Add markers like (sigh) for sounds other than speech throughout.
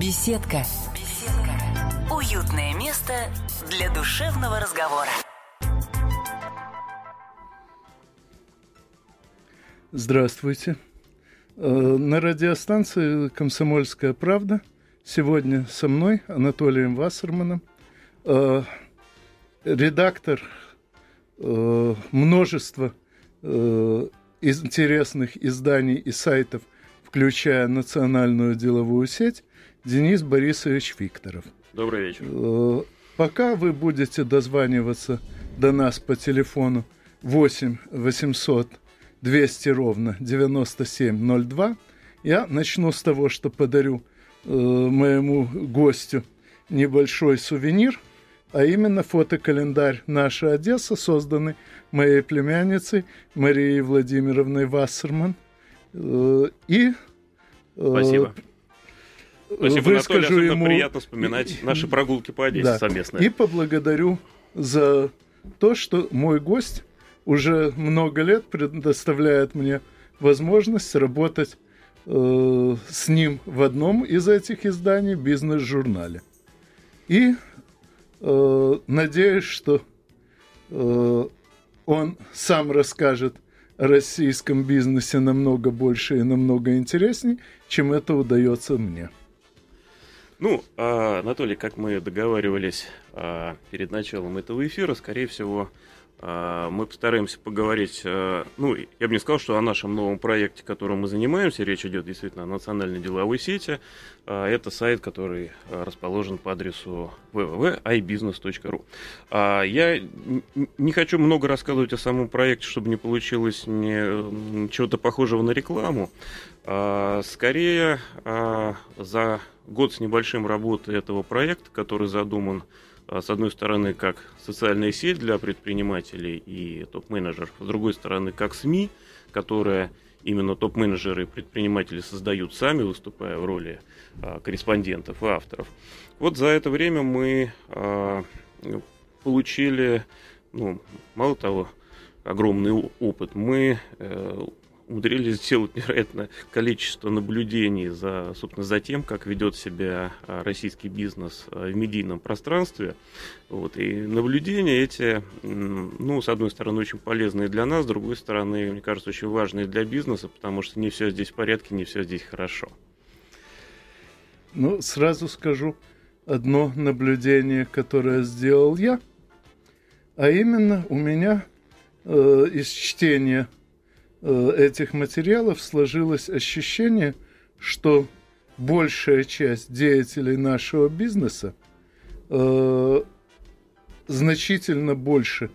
Беседка. Беседка. Уютное место для душевного разговора. Здравствуйте. Э, на радиостанции «Комсомольская правда» сегодня со мной, Анатолием Вассерманом, э, редактор э, множества интересных изданий и сайтов, включая национальную деловую сеть, Денис Борисович Викторов. Добрый вечер. Пока вы будете дозваниваться до нас по телефону 8 800 200 ровно 9702. Я начну с того, что подарю э, моему гостю небольшой сувенир, а именно фотокалендарь «Наша Одесса», созданный моей племянницей Марией Владимировной Вассерман. Э, и э, Спасибо. Спасибо, выскажу Анатолий, ему... приятно вспоминать наши прогулки по Одессе да. совместные. И поблагодарю за то, что мой гость уже много лет предоставляет мне возможность работать э, с ним в одном из этих изданий, бизнес-журнале. И э, надеюсь, что э, он сам расскажет о российском бизнесе намного больше и намного интереснее, чем это удается мне. Ну, а, Анатолий, как мы договаривались а, перед началом этого эфира, скорее всего, мы постараемся поговорить, а, ну, я бы не сказал, что о нашем новом проекте, которым мы занимаемся, речь идет действительно о национальной деловой сети. А, это сайт, который расположен по адресу www.ibusiness.ru. Я не хочу много рассказывать о самом проекте, чтобы не получилось не, чего-то похожего на рекламу. Скорее, за год с небольшим работы этого проекта, который задуман а, с одной стороны, как социальная сеть для предпринимателей и топ-менеджеров, с другой стороны, как СМИ, которые именно топ-менеджеры и предприниматели создают сами, выступая в роли а, корреспондентов и авторов. Вот за это время мы а, получили, ну, мало того, огромный опыт. Мы э, умудрились сделать (laughs) невероятное количество наблюдений за, собственно, за тем, как ведет себя а, российский бизнес а, в медийном пространстве. Вот. И наблюдения эти, ну, с одной стороны, очень полезные для нас, с другой стороны, мне кажется, очень важные для бизнеса, потому что не все здесь в порядке, не все здесь хорошо. Ну, сразу скажу одно наблюдение, которое сделал я, а именно у меня э, из чтения этих материалов сложилось ощущение, что большая часть деятелей нашего бизнеса э, значительно больше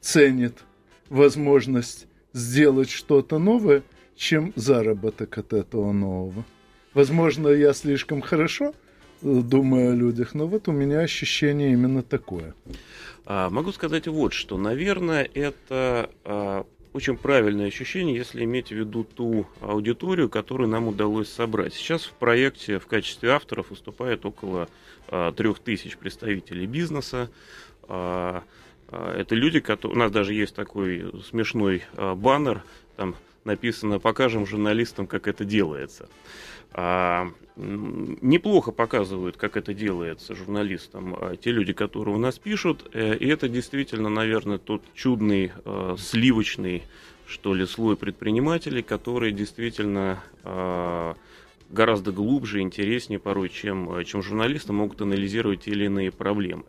ценит возможность сделать что-то новое, чем заработок от этого нового. Возможно, я слишком хорошо э, думаю о людях, но вот у меня ощущение именно такое. А, могу сказать вот что, наверное, это а, очень правильное ощущение, если иметь в виду ту аудиторию, которую нам удалось собрать. Сейчас в проекте в качестве авторов выступает около а, трех тысяч представителей бизнеса. А, а, это люди, которые... У нас даже есть такой смешной баннер, там написано «Покажем журналистам, как это делается». А, неплохо показывают, как это делается журналистам, а, те люди, которые у нас пишут. Э, и это действительно, наверное, тот чудный, а, сливочный, что ли, слой предпринимателей, которые действительно а, гораздо глубже, интереснее порой, чем, чем журналисты могут анализировать те или иные проблемы.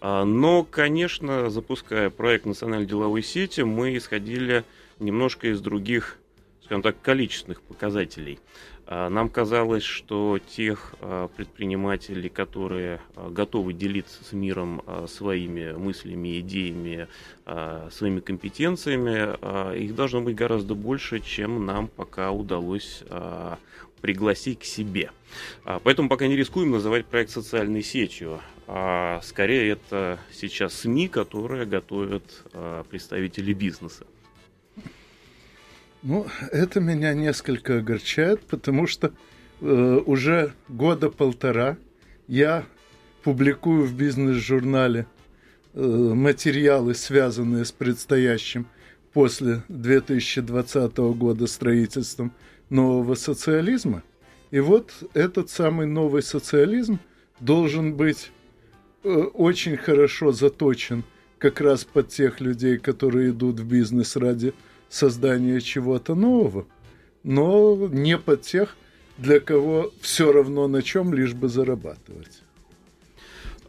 Но, конечно, запуская проект национальной деловой сети, мы исходили немножко из других, скажем так, количественных показателей. А, нам казалось, что тех а, предпринимателей, которые а, готовы делиться с миром своими мыслями, идеями, своими компетенциями, их должно быть гораздо больше, чем нам пока удалось пригласить к себе. Поэтому пока не рискуем называть проект социальной сетью. А скорее это сейчас СМИ, которые готовят представители бизнеса. Ну, это меня несколько огорчает, потому что э, уже года полтора я публикую в бизнес-журнале э, материалы, связанные с предстоящим после 2020 года строительством нового социализма. И вот этот самый новый социализм должен быть э, очень хорошо заточен как раз под тех людей, которые идут в бизнес ради создания чего-то нового, но не под тех, для кого все равно на чем, лишь бы зарабатывать.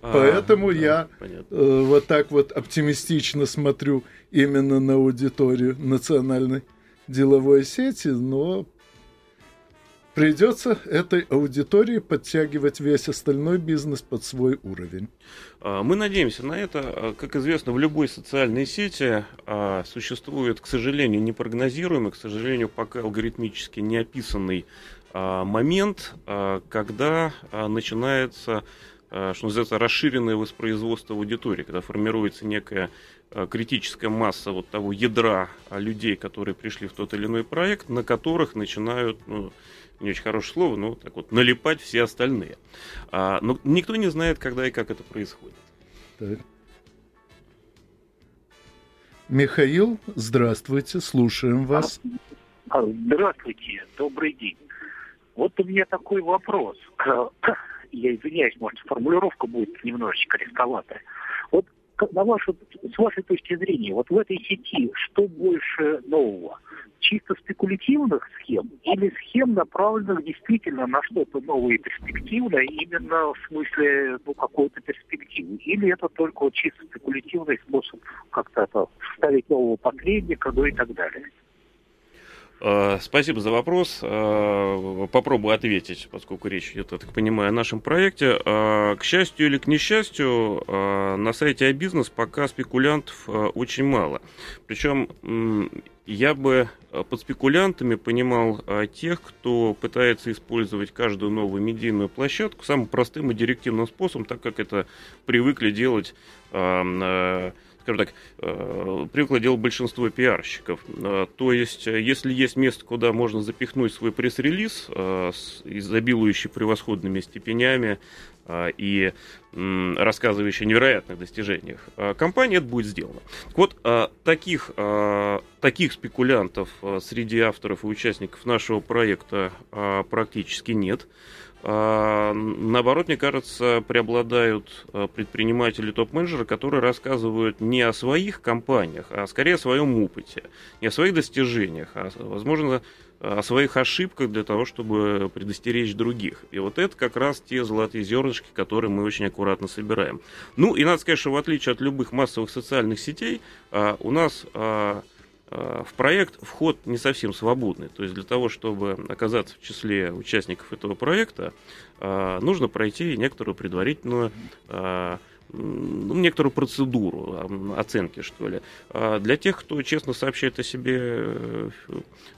А, Поэтому да, я э, вот так вот оптимистично смотрю именно на аудиторию национальной деловой сети, но придется этой аудитории подтягивать весь остальной бизнес под свой уровень. А, мы надеемся на это. А, как известно, в любой социальной сети а, существует, к сожалению, непрогнозируемый, к сожалению, пока алгоритмически не описанный момент, когда начинается что называется, расширенное воспроизводство аудитории, когда формируется некая критическая масса вот того ядра людей, которые пришли в тот или иной проект, на которых начинают ну, не очень хорошее слово, но так вот, налипать все остальные. А, но никто не знает, когда и как это происходит. Так. Михаил, здравствуйте, слушаем вас. А, здравствуйте, добрый день. Вот у меня такой вопрос. (clears throat) Я извиняюсь, может, формулировка будет немножечко рисковатая. Вот на вашу, с вашей точки зрения, вот в этой сети что больше нового? Чисто спекулятивных схем или схем, направленных действительно на что-то новое и перспективное, именно в смысле ну, какой-то перспективы? Или это только чисто спекулятивный способ как-то это вставить нового посредника, ну и так далее? Э, спасибо за вопрос. Э, попробую ответить, поскольку речь идет, я так понимаю, о нашем проекте. Э, к счастью или к несчастью, на сайте iBusiness пока спекулянтов очень мало. Причем я бы под спекулянтами понимал тех, кто пытается использовать каждую новую медийную площадку самым простым и директивным способом, так как это привыкли делать скажем так, э, привыкло делать большинство пиарщиков. Э, то есть, э, если есть место, куда можно запихнуть свой пресс-релиз, изобилующий превосходными степенями и рассказывающий о невероятных достижениях компании, это будет сделано. Вот таких, таких спекулянтов среди авторов и участников нашего проекта практически нет. А, наоборот, мне кажется, преобладают а, предприниматели, топ-менеджеры, которые рассказывают не о своих компаниях, а скорее о своем опыте, не о своих достижениях, а, возможно, о своих ошибках для того, чтобы предостеречь других. И вот это как раз те золотые зернышки, которые мы очень аккуратно собираем. Ну, и надо сказать, что в отличие от любых массовых социальных сетей, у нас в проект вход не совсем свободный. То есть для того, чтобы оказаться в числе участников этого проекта, э, нужно пройти некоторую предварительную э, некоторую процедуру оценки, что ли. А для тех, кто честно сообщает о себе э,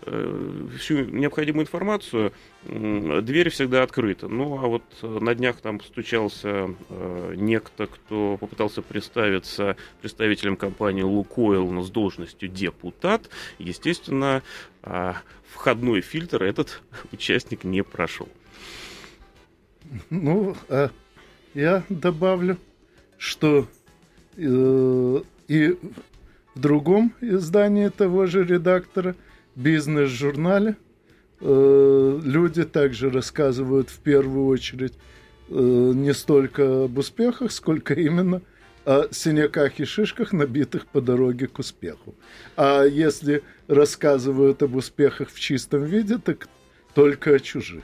э, всю необходимую информацию, дверь всегда открыта. Ну, а вот на днях там постучался э, некто, кто попытался представиться представителем компании «Лукойл», но с должностью депутат. Естественно, а, входной фильтр этот (laughs) участник не прошел. Ну, я добавлю, что э, и в другом издании того же редактора, бизнес-журнале, э, люди также рассказывают в первую очередь э, не столько об успехах, сколько именно о синяках и шишках, набитых по дороге к успеху. А если рассказывают об успехах в чистом виде, так только о чужих.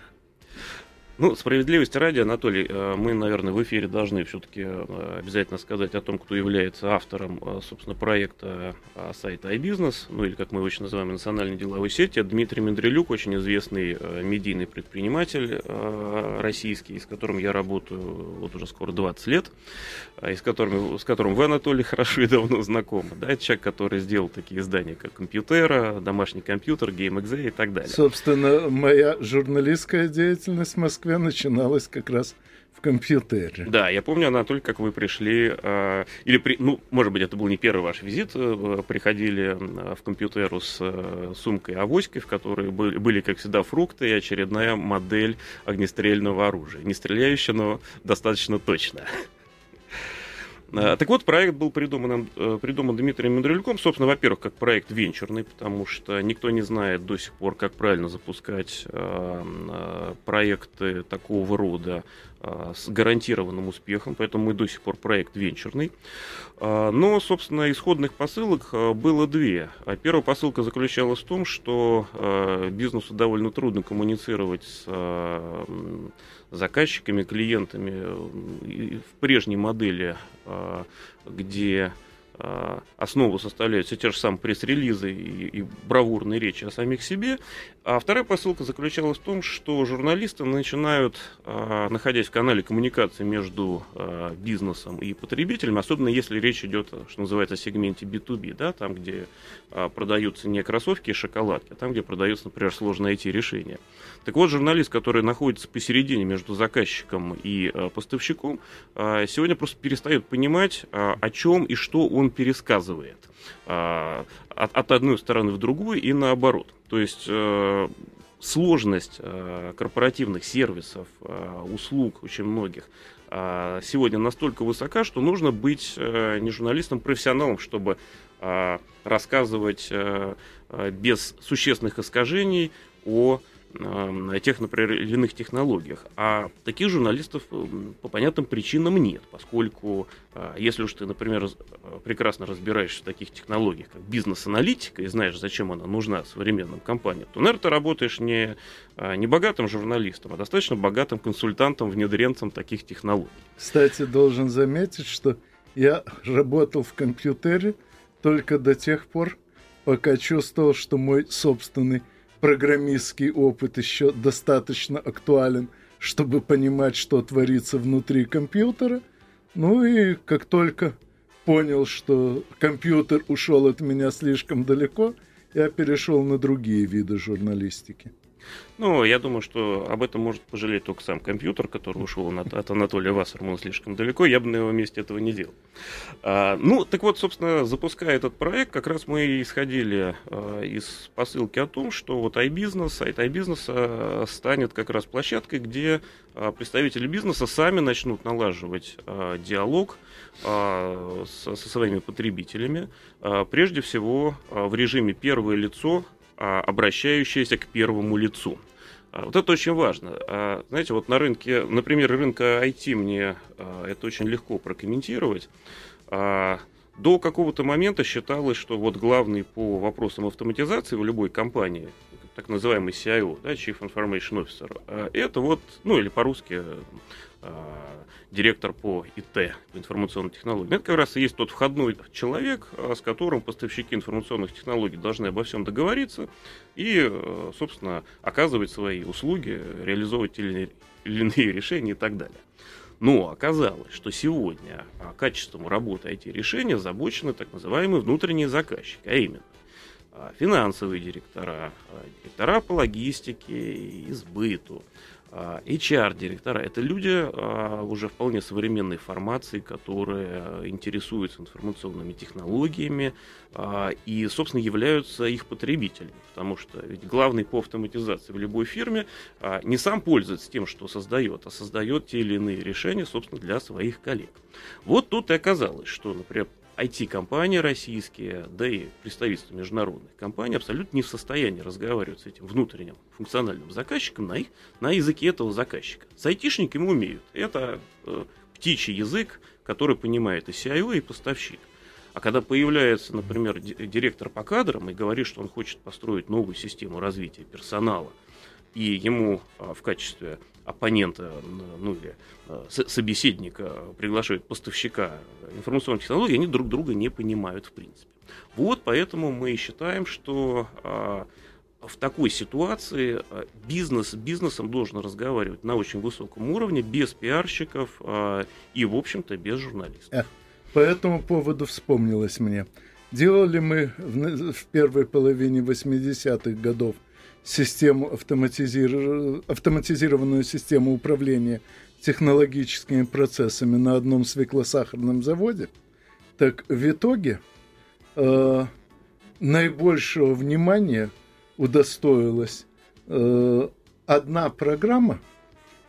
Ну, справедливости ради, Анатолий, э, мы, наверное, в эфире должны все-таки э, обязательно сказать о том, кто является автором, э, собственно, проекта сайта iBusiness, ну или, как мы его очень называем, национальной деловой сети. Дмитрий Мендрелюк, очень известный медийный предприниматель российский, с которым я работаю вот уже скоро 20 лет, и с которым, с которым вы, Анатолий, (laughs) хорошо и давно знакомы. Да, это человек, который сделал такие издания, как «Компьютера», «Домашний компьютер», «GameXZ» и так далее. Собственно, моя журналистская деятельность в Москве Москве начиналась как раз в компьютере. Да, я помню, Анатолий, как вы пришли, э, или, при, ну, может быть, это был не первый ваш визит, э, приходили в компьютеру с э, сумкой авоськой, в которой были, как всегда, фрукты и очередная модель огнестрельного оружия. Не стреляющая, но достаточно точная. А, так вот, проект был придуман, э, придуман Дмитрием Мандрюльком, собственно, во-первых, как проект венчурный, потому что никто не знает до сих пор, как правильно запускать э, э, проекты такого рода с гарантированным успехом, поэтому мы до сих пор проект венчурный. Но, собственно, исходных посылок было две. А первая посылка заключалась в том, что бизнесу довольно трудно коммуницировать с заказчиками, клиентами в прежней модели, а, где а, основу составляют все те же самые пресс-релизы и, и бравурные речи о самих себе. А вторая посылка заключалась в том, что журналисты начинают, а, находясь в канале коммуникации между а, бизнесом и потребителем, особенно если речь идет, что называется, о сегменте B2B, да, там, где продаются не кроссовки и шоколадки, а там, где продаются, например, сложные IT-решения. Так вот, журналист, который находится посередине между заказчиком и поставщиком, сегодня просто перестает понимать, о чем и что он он пересказывает а, от, от одной стороны в другую и наоборот. То есть э, сложность э, корпоративных сервисов, э, услуг очень многих сегодня настолько высока, что нужно быть не журналистом, профессионалом, чтобы рассказывать без существенных искажений о тех, например, или иных технологиях. А таких журналистов по понятным причинам нет, поскольку а, если уж ты, например, прекрасно разбираешься в таких технологиях, как бизнес-аналитика, и знаешь, зачем она нужна современным компаниям, то, наверное, ты работаешь не, не богатым журналистом, а достаточно богатым консультантом, внедренцем таких технологий. Кстати, должен заметить, что я работал в компьютере только до тех пор, пока чувствовал, что мой собственный программистский опыт еще достаточно актуален, чтобы понимать, что творится внутри компьютера. Ну и как только понял, что компьютер ушел от меня слишком далеко, я перешел на другие виды журналистики. Ну, я думаю, что об этом может пожалеть только сам компьютер, который ушел от, Анатолия Вассермана слишком далеко. Я бы на его месте этого не делал. А, ну, так вот, собственно, запуская этот проект, как раз мы исходили а, из посылки о том, что вот iBusiness, сайт iBusiness а, станет как раз площадкой, где представители бизнеса сами начнут налаживать диалог со, своими потребителями, прежде всего в режиме первое лицо обращающаяся к первому лицу. А, вот это очень важно. А, знаете, вот на рынке, например, рынка IT мне это очень легко прокомментировать. До какого-то момента считалось, что вот главный по вопросам автоматизации в любой компании, так называемый CIO, да, Chief Information Officer, это вот, ну или по-русски директор по ИТ, по информационным технологиям. Это как раз и есть тот входной человек, э, с которым поставщики информационных технологий должны обо всем договориться и, э, собственно, оказывать свои услуги, реализовывать или иные (laughs) решения и так далее. Но оказалось, что сегодня качеством работы IT-решения озабочены так называемые внутренние заказчики, а именно финансовые директора, директора по логистике и сбыту, HR-директора – это люди а, уже вполне современной формации, которые интересуются информационными технологиями а, и, собственно, являются их потребителями. Потому что ведь главный по автоматизации в любой фирме а, не сам пользуется тем, что создает, а создает те или иные решения, собственно, для своих коллег. Вот тут и оказалось, что, например, IT-компании российские, да и представительства международных компаний абсолютно не в состоянии разговаривать с этим внутренним функциональным заказчиком на, их, на языке этого заказчика. С айтишниками умеют. Это э, птичий язык, который понимает и CIO, и поставщик. А когда появляется, например, директор по кадрам и говорит, что он хочет построить новую систему развития персонала, и ему а, в качестве оппонента, ну или а, собеседника приглашают поставщика информационных технологий, они друг друга не понимают в принципе. Вот поэтому мы считаем, что а, в такой ситуации бизнес с бизнесом должен разговаривать на очень высоком уровне, без пиарщиков и, в общем-то, без журналистов. По этому поводу вспомнилось мне. Делали мы в первой половине 80-х годов систему автоматизир... автоматизированную систему управления технологическими процессами на одном свеклосахарном заводе, так в итоге э, наибольшего внимания удостоилась э, одна программа,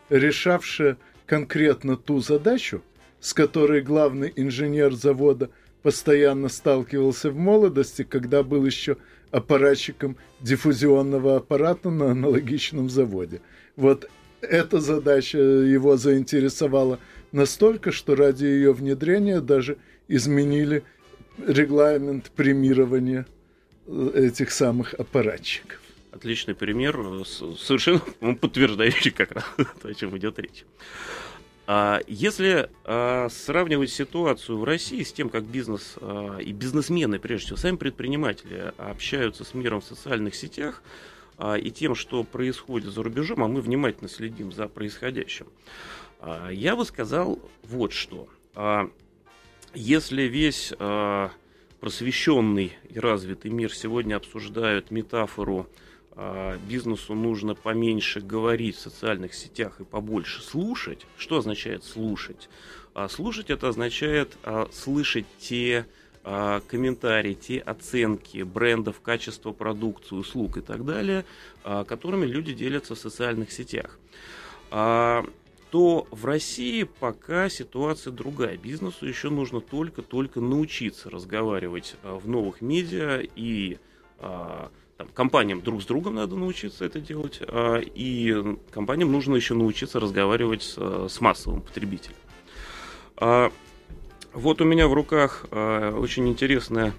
решавшая конкретно ту задачу, с которой главный инженер завода постоянно сталкивался в молодости, когда был еще аппаратчиком диффузионного аппарата на аналогичном заводе. Вот эта задача его заинтересовала настолько, что ради ее внедрения даже изменили регламент премирования э, этих самых аппаратчиков. Отличный пример, совершенно подтверждающий как раз (laughs) то, о чем идет речь. А если а, сравнивать ситуацию в России с тем, как бизнес а, и бизнесмены, прежде всего, сами предприниматели общаются с миром в социальных сетях и тем, что происходит за рубежом, а мы внимательно следим за происходящим, я бы сказал вот что. Если весь просвещенный и развитый мир сегодня обсуждает метафору а, бизнесу нужно поменьше говорить в социальных сетях и побольше слушать. Что означает слушать? А, слушать это означает а, слышать те комментарии, те оценки брендов, качества продукции, услуг и так далее, которыми люди делятся в социальных сетях. То в России пока ситуация другая. Бизнесу еще нужно только-только научиться разговаривать в новых медиа и там, компаниям друг с другом надо научиться это делать, а, и компаниям нужно еще научиться разговаривать с, с массовым потребителем. А, вот у меня в руках а, очень интересное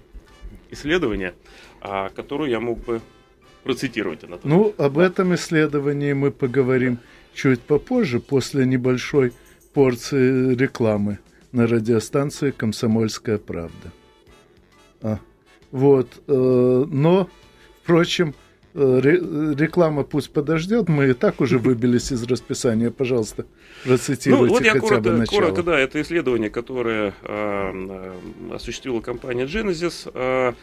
исследование, которое я мог бы процитировать. Ну, об этом исследовании мы поговорим чуть попозже, после небольшой порции рекламы на радиостанции «Комсомольская правда». А, вот, э, но Впрочем, э, реклама пусть подождет, мы и так уже выбились из расписания, пожалуйста, процитируйте ну, вот я хотя коротко, бы начало. Коротко, да, это исследование, которое э, осуществила компания Genesis, э,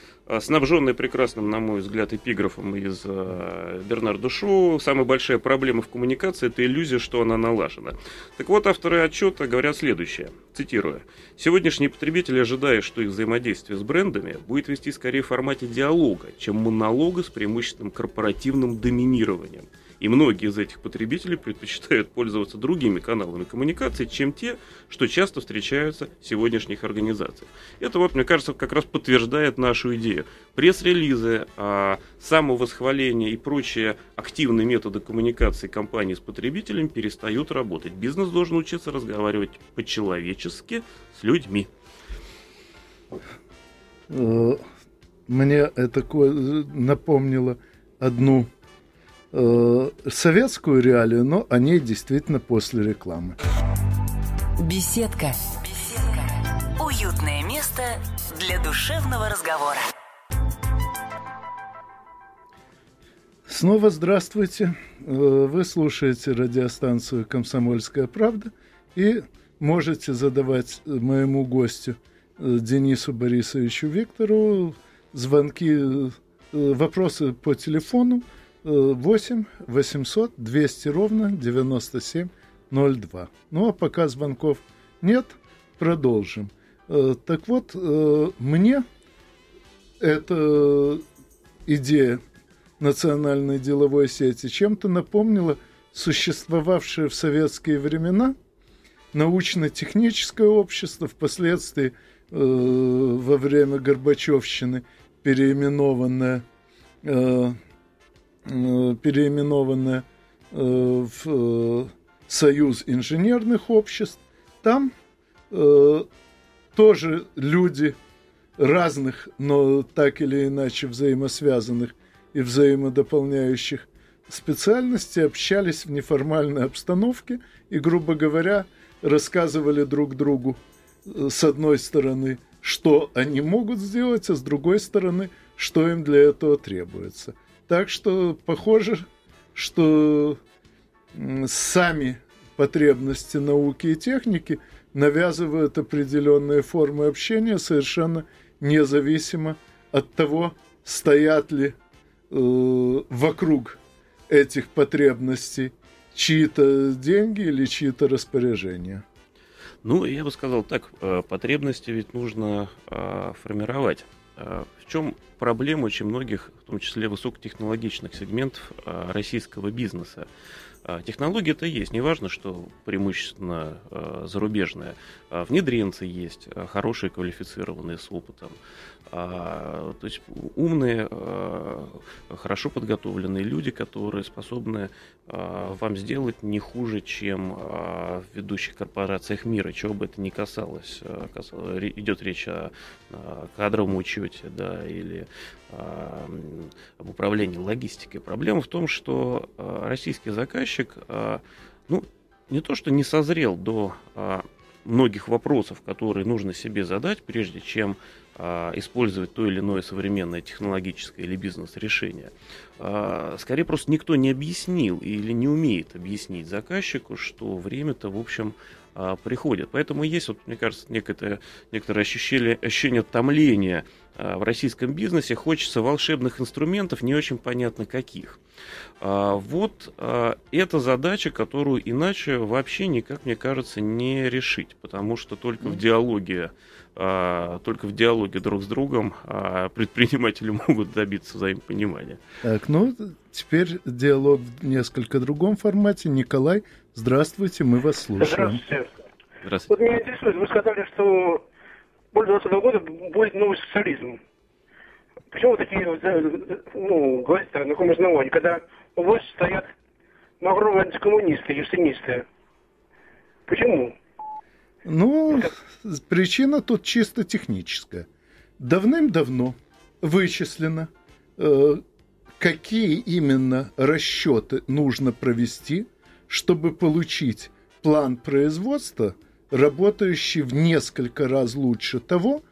снабженный прекрасным, на мой взгляд, эпиграфом из э, Шоу. Самая большая проблема в коммуникации – это иллюзия, что она налажена. Так вот, авторы отчета говорят следующее, цитирую. «Сегодняшние потребители ожидают, что их взаимодействие с брендами будет вести скорее в формате диалога, чем монолога с преимущественным корпоративным доминированием». И многие из этих потребителей предпочитают пользоваться другими каналами коммуникации, чем те, что часто встречаются в сегодняшних организациях. Это вот, мне кажется, как раз подтверждает нашу идею. Пресс-релизы, а, самовосхваление и прочие активные методы коммуникации компании с потребителем перестают работать. Бизнес должен учиться разговаривать по-человечески с людьми. Э, мне это напомнило одну э, советскую реалию, но о ней действительно после рекламы. Беседка. Беседка. Уютное место для душевного разговора. Снова здравствуйте. Э, вы слушаете радиостанцию «Комсомольская правда» и можете задавать моему гостю э, Денису Борисовичу Виктору звонки, вопросы по телефону 8 800 200 ровно 9702. Ну а пока звонков нет, продолжим. Э, так вот, э, мне эта идея национальной деловой сети чем-то напомнила существовавшее в советские времена научно-техническое общество, впоследствии э, во время Горбачевщины переименованное переименованная э, в э, Союз инженерных обществ. Там тоже люди разных, но так или иначе взаимосвязанных и взаимодополняющих специальностей общались в неформальной обстановке и, грубо говоря, рассказывали друг другу с одной стороны, что они могут сделать, а с другой стороны, что им для этого требуется. Так что похоже, что сами потребности науки и техники навязывают определенные формы общения совершенно независимо от того, стоят ли э, вокруг этих потребностей чьи-то деньги или чьи-то распоряжения. Ну, я бы сказал так, э, потребности ведь нужно э, формировать. Э, в чем проблема очень многих, в том числе высокотехнологичных сегментов э, российского бизнеса? А, технология-то есть, неважно, что преимущественно а, зарубежная. А, внедренцы есть, хорошие, квалифицированные, с опытом. То есть умные, хорошо подготовленные люди, которые способны вам сделать не хуже, чем в ведущих корпорациях мира, чего бы это ни касалось. Идет речь о кадровом учете да, или об управлении логистикой. Проблема в том, что российский заказчик, ну, не то что не созрел до многих вопросов, которые нужно себе задать, прежде чем а, использовать то или иное современное технологическое или бизнес-решение. А, скорее просто никто не объяснил или не умеет объяснить заказчику, что время-то, в общем, а, приходит. Поэтому есть, вот, мне кажется, некоторое, некоторое ощущение, ощущение томления в российском бизнесе. Хочется волшебных инструментов, не очень понятно каких. Вот это задача, которую иначе вообще никак, мне кажется, не решить, потому что только в диалоге а, только в диалоге друг с другом а предприниматели (laughs) могут добиться взаимопонимания. Так, ну, теперь диалог в несколько другом формате. Николай, здравствуйте, мы вас слушаем. Здравствуйте. Здравствуйте. Вот меня интересует, вы сказали, что после 20 года будет новый социализм. Почему вы такие, ну, говорите на каком основании, когда у вас стоят махровые антикоммунисты, юстинисты? Почему? Ну, причина тут чисто техническая. Давным-давно вычислено, э, какие именно расчеты нужно провести, чтобы получить план производства, работающий в несколько раз лучше того,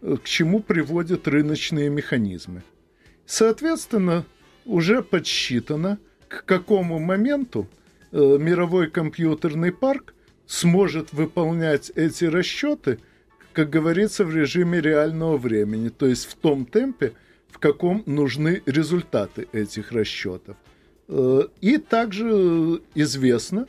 э, к чему приводят рыночные механизмы. Соответственно, уже подсчитано, к какому моменту э, мировой компьютерный парк – сможет выполнять эти расчеты, как говорится, в режиме реального времени, то есть в том темпе, в каком нужны результаты этих расчетов. Э, и также известно,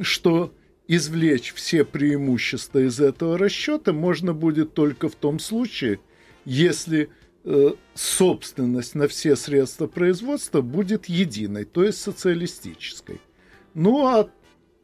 что извлечь все преимущества из этого расчета можно будет только в том случае, если э, собственность на все средства производства будет единой, то есть социалистической. Ну а э,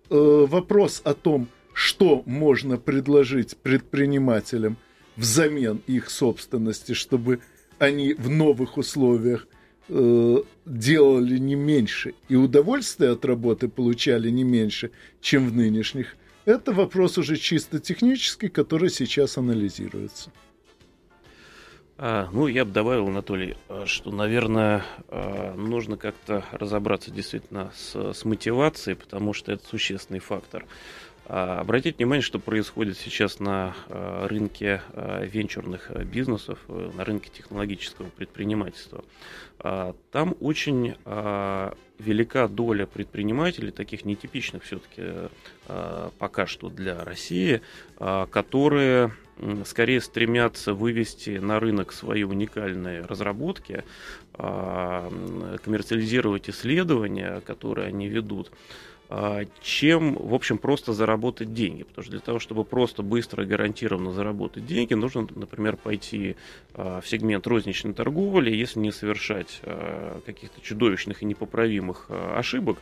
вопрос о том, что можно предложить предпринимателям взамен их собственности, чтобы они в новых условиях э, делали не меньше и удовольствие от работы получали не меньше, чем в нынешних, это вопрос уже чисто технический, который сейчас анализируется. А, ну, я бы добавил, Анатолий, а, что, наверное, а, нужно как-то разобраться действительно с, с мотивацией, потому что это существенный фактор. Обратите внимание, что происходит сейчас на рынке венчурных бизнесов, э, на рынке технологического предпринимательства. Там очень велика доля предпринимателей, таких нетипичных все-таки пока что для России, которые скорее стремятся вывести на рынок свои уникальные разработки, а, коммерциализировать исследования, которые они ведут, а, чем, в общем, просто заработать деньги. Потому что для того, чтобы просто быстро и гарантированно заработать деньги, нужно, например, пойти а, в сегмент розничной торговли, если не совершать каких-то чудовищных и непоправимых ошибок,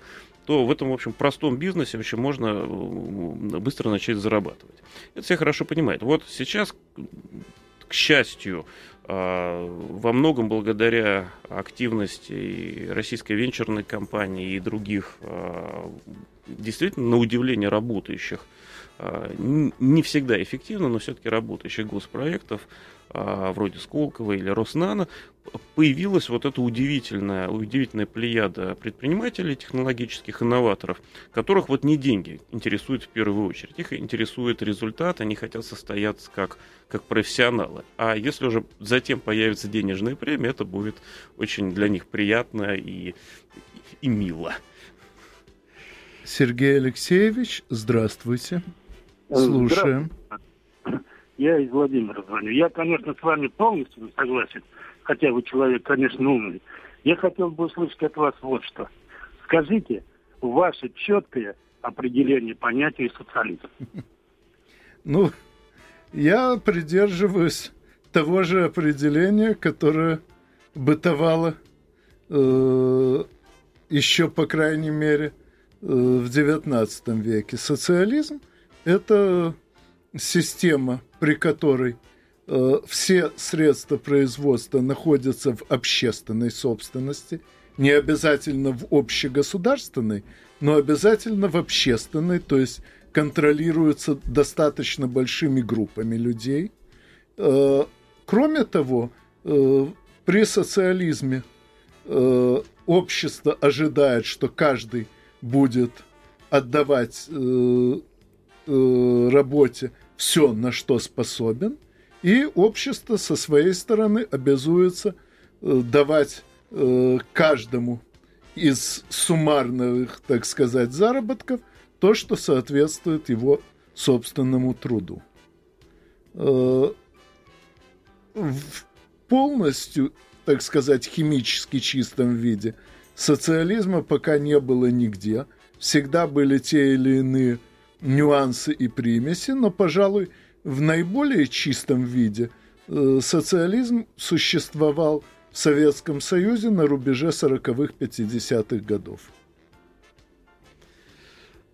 то в этом, в общем, простом бизнесе вообще можно быстро начать зарабатывать. Это все хорошо понимают. Вот сейчас, к счастью, а, во многом благодаря активности российской венчурной компании и других а, действительно на удивление работающих, не всегда эффективно, но все-таки работающих госпроектов, вроде Сколково или Роснана, появилась вот эта удивительная, удивительная плеяда предпринимателей, технологических инноваторов, которых вот не деньги интересуют в первую очередь. Их интересует результат, они хотят состояться как, как профессионалы. А если уже затем появится денежная премия, это будет очень для них приятно и, и мило. Сергей Алексеевич, здравствуйте. Слушаем. Я из Владимира звоню. Я, конечно, с вами полностью согласен хотя вы человек, конечно, умный, я хотел бы услышать от вас вот что. Скажите ваше четкое определение понятия социализм. Ну, я придерживаюсь того же определения, которое бытовало э, еще, по крайней мере, в XIX веке. Социализм – это система, при которой все средства производства находятся в общественной собственности, не обязательно в общегосударственной, но обязательно в общественной, то есть контролируются достаточно большими группами людей. Кроме того, при социализме общество ожидает, что каждый будет отдавать э, э, работе все, на что способен, и общество со своей стороны обязуется э, давать э, каждому из суммарных, так сказать, заработков то, что соответствует его собственному труду. В полностью, так сказать, химически чистом виде – Социализма пока не было нигде. Всегда были те или иные нюансы и примеси, но, пожалуй, в наиболее чистом виде э, социализм существовал в Советском Союзе на рубеже 40-х, 50-х годов.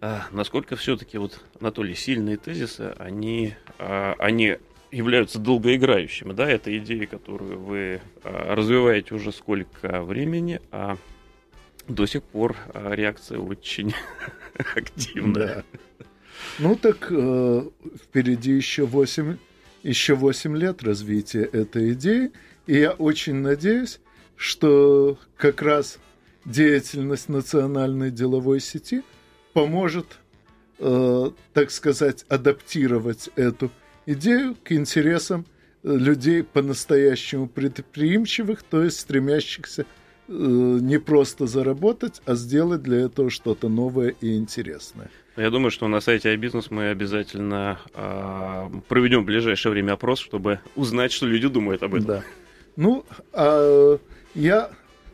А насколько все-таки вот, Анатолий, сильные тезисы, они, а, они являются долгоиграющими, да, это идеи, которую вы а, развиваете уже сколько времени, а до сих пор а, реакция очень (laughs) активная. Да. Ну так э, впереди еще 8, еще 8 лет развития этой идеи, и я очень надеюсь, что как раз деятельность национальной деловой сети поможет, э, так сказать, адаптировать эту идею к интересам э, людей по-настоящему предприимчивых, то есть стремящихся не просто заработать, а сделать для этого что-то новое и интересное. Я думаю, что на сайте iBusiness мы обязательно э, проведем в ближайшее время опрос, чтобы узнать, что люди думают об этом. Да. Ну, а я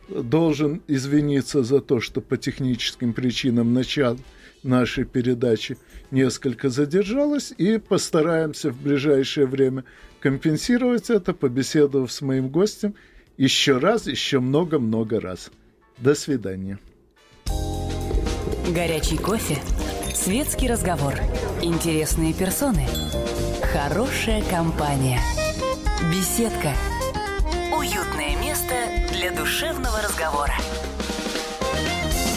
должен извиниться за то, что по техническим причинам начало нашей передачи несколько задержалось, и постараемся в ближайшее время компенсировать это, побеседовав с моим гостем – еще раз, еще много-много раз. До свидания. Горячий кофе, светский разговор, интересные персоны, хорошая компания, беседка, уютное место для душевного разговора.